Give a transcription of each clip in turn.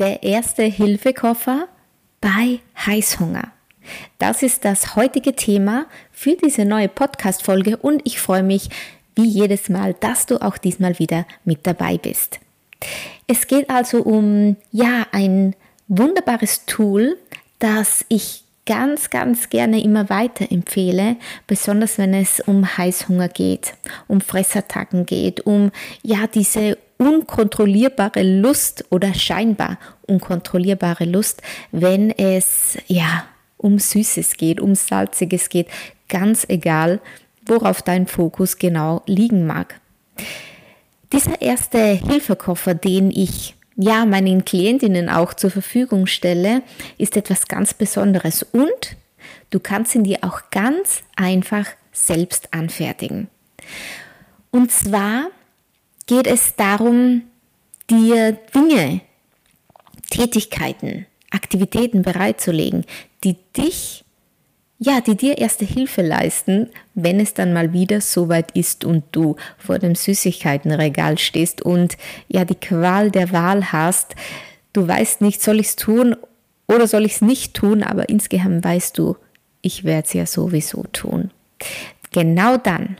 Der erste Hilfekoffer bei Heißhunger. Das ist das heutige Thema für diese neue Podcast-Folge und ich freue mich wie jedes Mal, dass du auch diesmal wieder mit dabei bist. Es geht also um, ja, ein wunderbares Tool, das ich ganz, ganz gerne immer weiter empfehle, besonders wenn es um Heißhunger geht, um Fressattacken geht, um ja diese unkontrollierbare Lust oder scheinbar unkontrollierbare Lust, wenn es ja um Süßes geht, um Salziges geht, ganz egal, worauf dein Fokus genau liegen mag. Dieser erste Hilfekoffer, den ich ja meinen Klientinnen auch zur Verfügung stelle, ist etwas ganz Besonderes und du kannst ihn dir auch ganz einfach selbst anfertigen. Und zwar geht es darum, dir Dinge, Tätigkeiten, Aktivitäten bereitzulegen, die dich, ja, die dir erste Hilfe leisten, wenn es dann mal wieder soweit ist und du vor dem Süßigkeitenregal stehst und ja die Qual der Wahl hast. Du weißt nicht, soll ich es tun oder soll ich es nicht tun, aber insgeheim weißt du, ich werde es ja sowieso tun. Genau dann,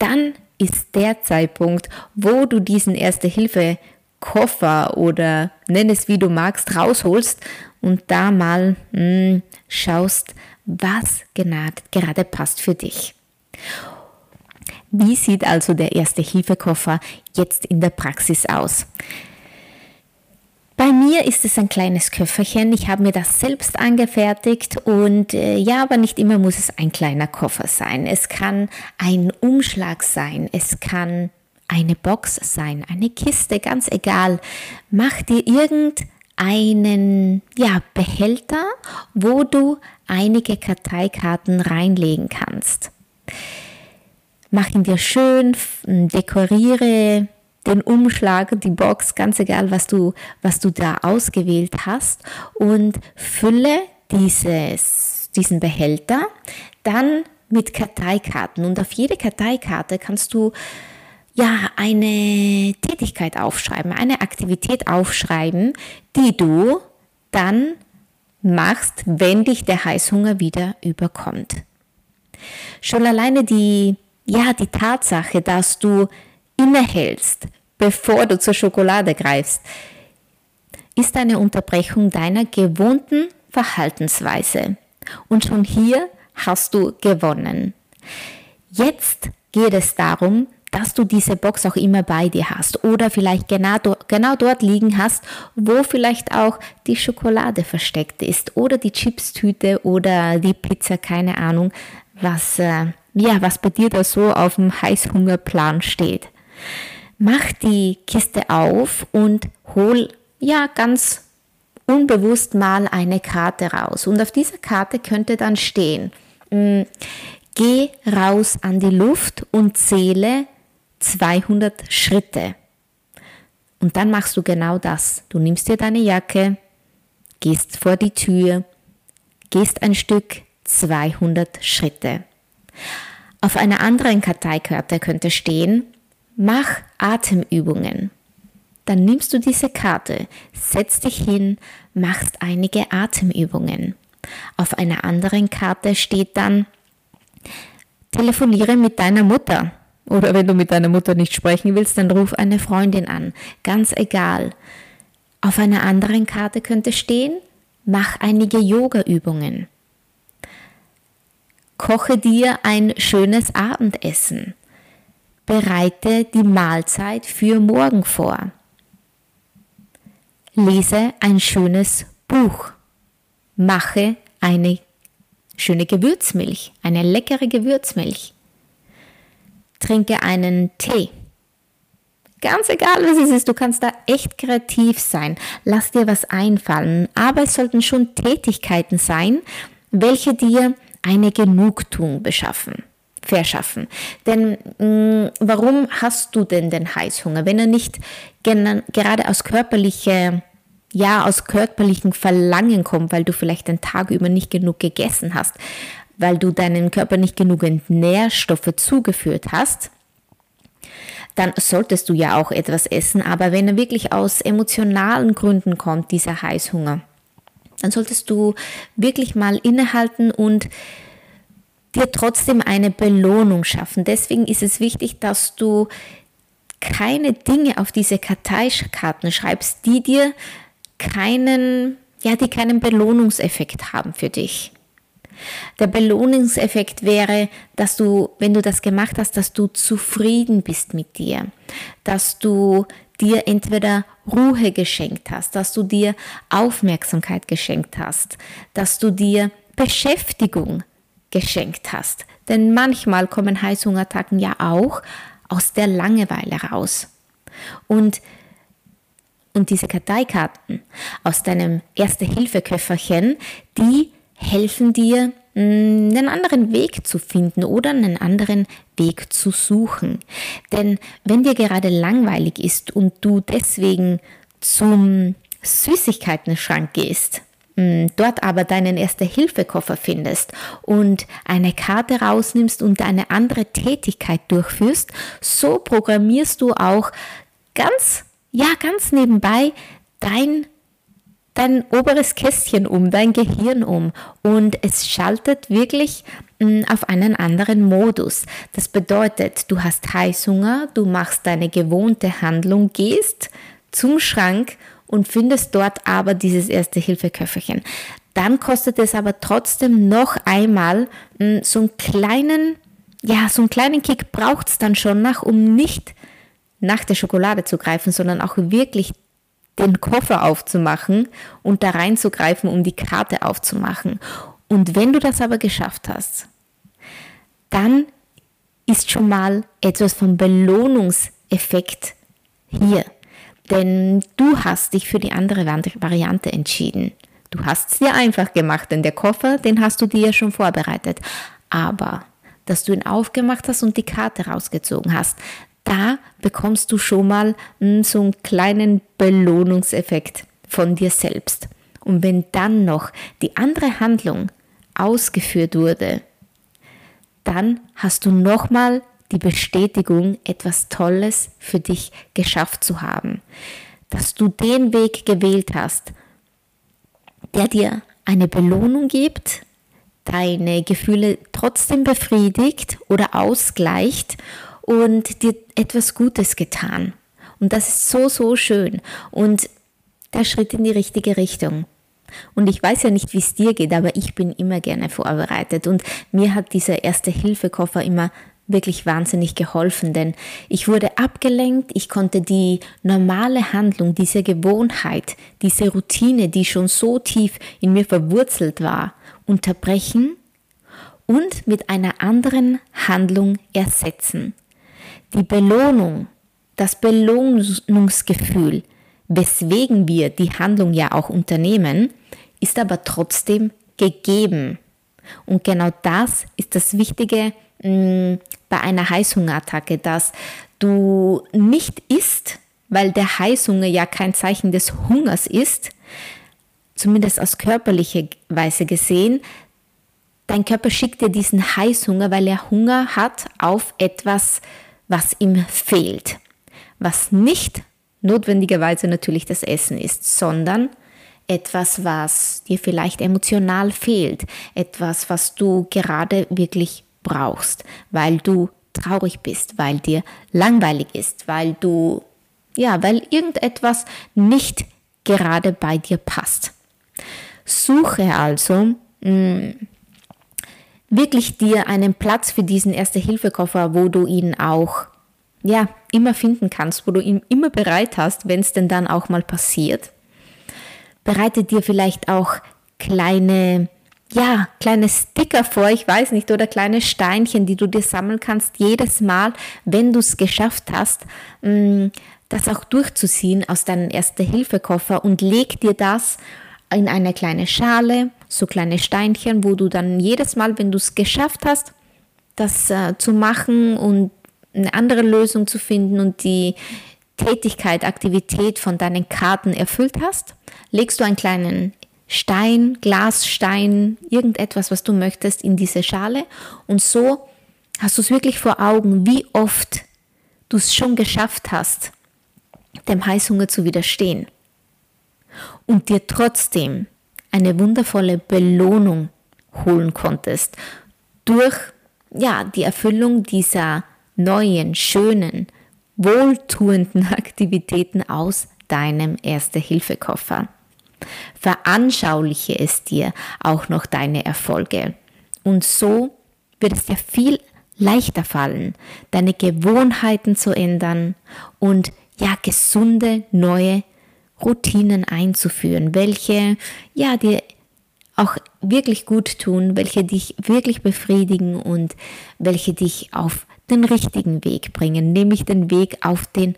dann ist der Zeitpunkt, wo du diesen Erste-Hilfe-Koffer oder nenn es wie du magst, rausholst und da mal mh, hm, schaust, was gerade passt für dich. Wie sieht also der Erste-Hilfe-Koffer jetzt in der Praxis aus? Bei mir ist es ein kleines Köfferchen. Ich habe mir das selbst angefertigt und äh, ja, aber nicht immer muss es ein kleiner Koffer sein. Es kann ein Umschlag sein, es kann eine Box sein, eine Kiste, ganz egal. Mach dir irgendeinen ja, Behälter, wo du einige Karteikarten reinlegen kannst. Mach ihn dir schön, dekoriere den Umschlag, die Box, ganz egal, was du, was du da ausgewählt hast und fülle dieses, diesen Behälter dann mit Karteikarten. Und auf jede Karteikarte kannst du ja eine Tätigkeit aufschreiben, eine Aktivität aufschreiben, die du dann machst, wenn dich der Heißhunger wieder überkommt. Schon alleine die, ja, die Tatsache, dass du innehältst, bevor du zur Schokolade greifst, ist eine Unterbrechung deiner gewohnten Verhaltensweise. Und schon hier hast du gewonnen. Jetzt geht es darum, dass du diese Box auch immer bei dir hast oder vielleicht genau, genau dort liegen hast, wo vielleicht auch die Schokolade versteckt ist oder die Chipstüte oder die Pizza, keine Ahnung, was, äh, ja, was bei dir da so auf dem Heißhungerplan steht. Mach die Kiste auf und hol ja ganz unbewusst mal eine Karte raus. Und auf dieser Karte könnte dann stehen, mm, geh raus an die Luft und zähle 200 Schritte. Und dann machst du genau das. Du nimmst dir deine Jacke, gehst vor die Tür, gehst ein Stück 200 Schritte. Auf einer anderen Karteikarte könnte stehen, Mach Atemübungen. Dann nimmst du diese Karte, setzt dich hin, machst einige Atemübungen. Auf einer anderen Karte steht dann, telefoniere mit deiner Mutter. Oder wenn du mit deiner Mutter nicht sprechen willst, dann ruf eine Freundin an. Ganz egal. Auf einer anderen Karte könnte stehen, mach einige Yoga-Übungen. Koche dir ein schönes Abendessen bereite die Mahlzeit für morgen vor. Lese ein schönes Buch. Mache eine schöne Gewürzmilch, eine leckere Gewürzmilch. trinke einen Tee. Ganz egal, was es ist, du kannst da echt kreativ sein. Lass dir was einfallen. Aber es sollten schon Tätigkeiten sein, welche dir eine Genugtuung beschaffen, verschaffen. Denn mh, mm, warum hast du denn den Heißhunger, wenn er nicht gerade aus körperlicher ja, aus körperlichen Verlangen kommt, weil du vielleicht den Tag über nicht genug gegessen hast, weil du deinem Körper nicht genügend Nährstoffe zugeführt hast, dann solltest du ja auch etwas essen. Aber wenn er wirklich aus emotionalen Gründen kommt, dieser Heißhunger, dann solltest du wirklich mal innehalten und dir trotzdem eine Belohnung schaffen. Deswegen ist es wichtig, dass du keine Dinge auf diese Karteikarten schreibst, die dir keinen, ja, die keinen Belohnungseffekt haben für dich. Der Belohnungseffekt wäre, dass du, wenn du das gemacht hast, dass du zufrieden bist mit dir, dass du dir entweder Ruhe geschenkt hast, dass du dir Aufmerksamkeit geschenkt hast, dass du dir Beschäftigung geschenkt hast. Denn manchmal kommen Heißhungerattacken ja auch aus der Langeweile raus. Und, und diese Karteikarten aus deinem Erste-Hilfe-Köfferchen, die helfen dir, mm, einen anderen Weg zu finden oder einen anderen Weg zu suchen. Denn wenn dir gerade langweilig ist und du deswegen zum Süßigkeiten-Schrank gehst, dort aber deinen Erste-Hilfe-Koffer findest und eine Karte rausnimmst und eine andere Tätigkeit durchführst, so programmierst du auch ganz, ja, ganz nebenbei dein dein oberes Kästchen um, dein Gehirn um und es schaltet wirklich mm, auf einen anderen Modus. Das bedeutet, du hast Heißhunger, du machst deine gewohnte Handlung, gehst zum Schrank und findest dort aber dieses erste Hilfeköfferchen. Dann kostet es aber trotzdem noch einmal mm, so einen kleinen, ja, so einen kleinen Kick braucht es dann schon nach, um nicht nach der Schokolade zu greifen, sondern auch wirklich den Koffer aufzumachen und da reinzugreifen, um die Karte aufzumachen. Und wenn du das aber geschafft hast, dann ist schon mal etwas vom Belohnungseffekt hier. Denn du hast dich für die andere Variante entschieden. Du hast es dir einfach gemacht, denn der Koffer, den hast du dir ja schon vorbereitet. Aber, dass du ihn aufgemacht hast und die Karte rausgezogen hast, da bekommst du schon mal hm, so einen kleinen Belohnungseffekt von dir selbst. Und wenn dann noch die andere Handlung ausgeführt wurde, dann hast du nochmal die Bestätigung, etwas Tolles für dich geschafft zu haben. Dass du den Weg gewählt hast, der dir eine Belohnung gibt, deine Gefühle trotzdem befriedigt oder ausgleicht und dir etwas Gutes getan. Und das ist so, so schön. Und der Schritt in die richtige Richtung. Und ich weiß ja nicht, wie es dir geht, aber ich bin immer gerne vorbereitet. Und mir hat dieser Erste-Hilfe-Koffer immer wirklich wahnsinnig geholfen, denn ich wurde abgelenkt, ich konnte die normale Handlung, diese Gewohnheit, diese Routine, die schon so tief in mir verwurzelt war, unterbrechen und mit einer anderen Handlung ersetzen. Die Belohnung, das Belohnungsgefühl, weswegen wir die Handlung ja auch unternehmen, ist aber trotzdem gegeben. Und genau das ist das Wichtige mm, bei einer Heißhungerattacke, dass du nicht isst, weil der Heißhunger ja kein Zeichen des Hungers ist, zumindest aus körperlicher Weise gesehen. Dein Körper schickt dir diesen Heißhunger, weil er Hunger hat auf etwas, was ihm fehlt. Was nicht notwendigerweise natürlich das Essen ist, sondern etwas, was dir vielleicht emotional fehlt, etwas, was du gerade wirklich brauchst, weil du traurig bist, weil dir langweilig ist, weil du, ja, weil irgendetwas nicht gerade bei dir passt. Suche also mh, mm, wirklich dir einen Platz für diesen Erste-Hilfe-Koffer, wo du ihn auch ja, immer finden kannst, wo du ihn immer bereit hast, wenn es denn dann auch mal passiert. Bereite dir vielleicht auch kleine ja, kleine Sticker vor, ich weiß nicht, oder kleine Steinchen, die du dir sammeln kannst, jedes Mal, wenn du es geschafft hast, mm, das auch durchzuziehen aus deinem Erste-Hilfe-Koffer und leg dir das in eine kleine Schale, so kleine Steinchen, wo du dann jedes Mal, wenn du es geschafft hast, das äh, zu machen und eine andere Lösung zu finden und die Tätigkeit, Aktivität von deinen Karten erfüllt hast, legst du einen kleinen Stein, Glasstein, irgendetwas, was du möchtest, in diese Schale. Und so hast du es wirklich vor Augen, wie oft du es schon geschafft hast, dem Heißhunger zu widerstehen. Und dir trotzdem eine wundervolle Belohnung holen konntest durch ja, die Erfüllung dieser neuen, schönen, wohltuenden Aktivitäten aus deinem Erste-Hilfe-Koffer. Veranschauliche es dir auch noch deine Erfolge. Und so wird es dir viel leichter fallen, deine Gewohnheiten zu ändern und ja, gesunde neue Routinen einzuführen, welche ja dir auch wirklich gut tun, welche dich wirklich befriedigen und welche dich auf den richtigen Weg bringen, nämlich den Weg auf den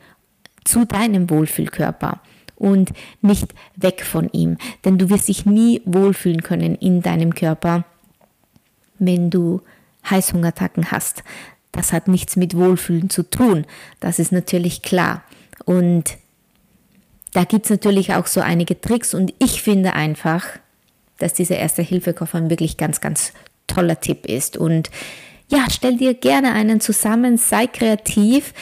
zu deinem Wohlfühlkörper und nicht weg von ihm. Denn du wirst dich nie wohlfühlen können in deinem Körper, wenn du Heißhungerattacken hast. Das hat nichts mit Wohlfühlen zu tun. Das ist natürlich klar. Und da gibt es natürlich auch so einige Tricks und ich finde einfach, dass dieser Erste-Hilfe-Koffer wirklich ganz, ganz toller Tipp ist. Und ja, stell dir gerne einen zusammen, sei kreativ,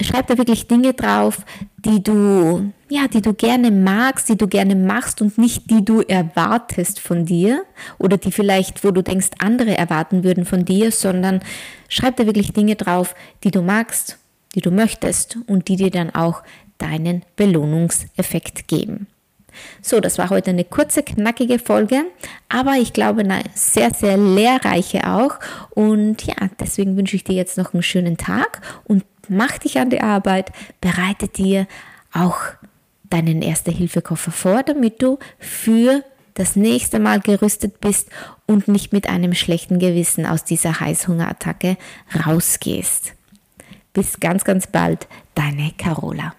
schreib da wirklich Dinge drauf, die du, ja, die du gerne magst, die du gerne machst und nicht die du erwartest von dir oder die vielleicht, wo du denkst, andere erwarten würden von dir, sondern schreib da wirklich Dinge drauf, die du magst, die du möchtest und die dir dann auch deinen Belohnungseffekt geben. So, das war heute eine kurze, knackige Folge, aber ich glaube eine sehr, sehr lehrreiche auch. Und ja, deswegen wünsche ich dir jetzt noch einen schönen Tag und mach dich an die Arbeit, bereite dir auch deinen Erste-Hilfe-Koffer vor, damit du für das nächste Mal gerüstet bist und nicht mit einem schlechten Gewissen aus dieser Heißhungerattacke rausgehst. Bis ganz, ganz bald, deine Carola.